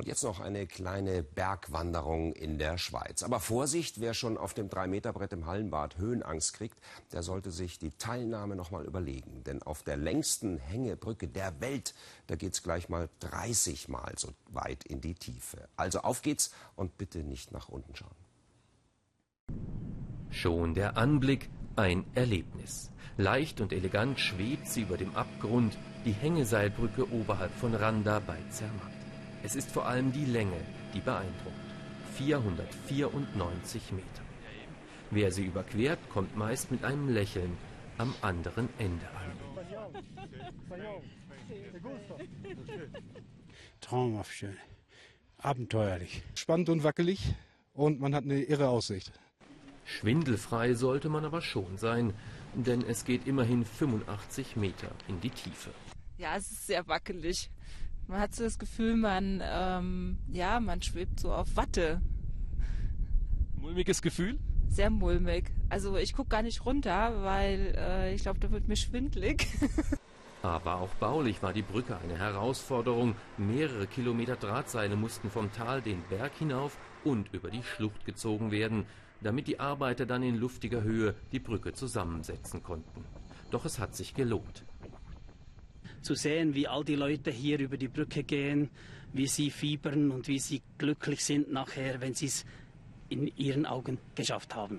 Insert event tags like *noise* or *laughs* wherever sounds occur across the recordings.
Und jetzt noch eine kleine Bergwanderung in der Schweiz. Aber Vorsicht, wer schon auf dem 3-Meter-Brett im Hallenbad Höhenangst kriegt, der sollte sich die Teilnahme noch mal überlegen. Denn auf der längsten Hängebrücke der Welt, da geht es gleich mal 30 Mal so weit in die Tiefe. Also auf geht's und bitte nicht nach unten schauen. Schon der Anblick ein Erlebnis. Leicht und elegant schwebt sie über dem Abgrund, die Hängeseilbrücke oberhalb von Randa bei Zermatt. Es ist vor allem die Länge, die beeindruckt. 494 Meter. Wer sie überquert, kommt meist mit einem Lächeln am anderen Ende an. Traumhaft schön. Abenteuerlich. Spannend und wackelig und man hat eine irre Aussicht. Schwindelfrei sollte man aber schon sein, denn es geht immerhin 85 Meter in die Tiefe. Ja, es ist sehr wackelig. Man hat so das Gefühl, man, ähm, ja, man schwebt so auf Watte. Mulmiges Gefühl? Sehr mulmig. Also ich gucke gar nicht runter, weil äh, ich glaube, da wird mir schwindlig. *laughs* Aber auch baulich war die Brücke eine Herausforderung. Mehrere Kilometer Drahtseile mussten vom Tal den Berg hinauf und über die Schlucht gezogen werden, damit die Arbeiter dann in luftiger Höhe die Brücke zusammensetzen konnten. Doch es hat sich gelohnt zu sehen, wie all die Leute hier über die Brücke gehen, wie sie fiebern und wie sie glücklich sind nachher, wenn sie es in ihren Augen geschafft haben.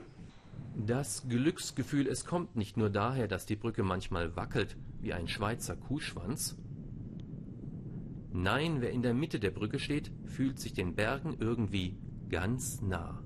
Das Glücksgefühl, es kommt nicht nur daher, dass die Brücke manchmal wackelt wie ein Schweizer Kuhschwanz. Nein, wer in der Mitte der Brücke steht, fühlt sich den Bergen irgendwie ganz nah.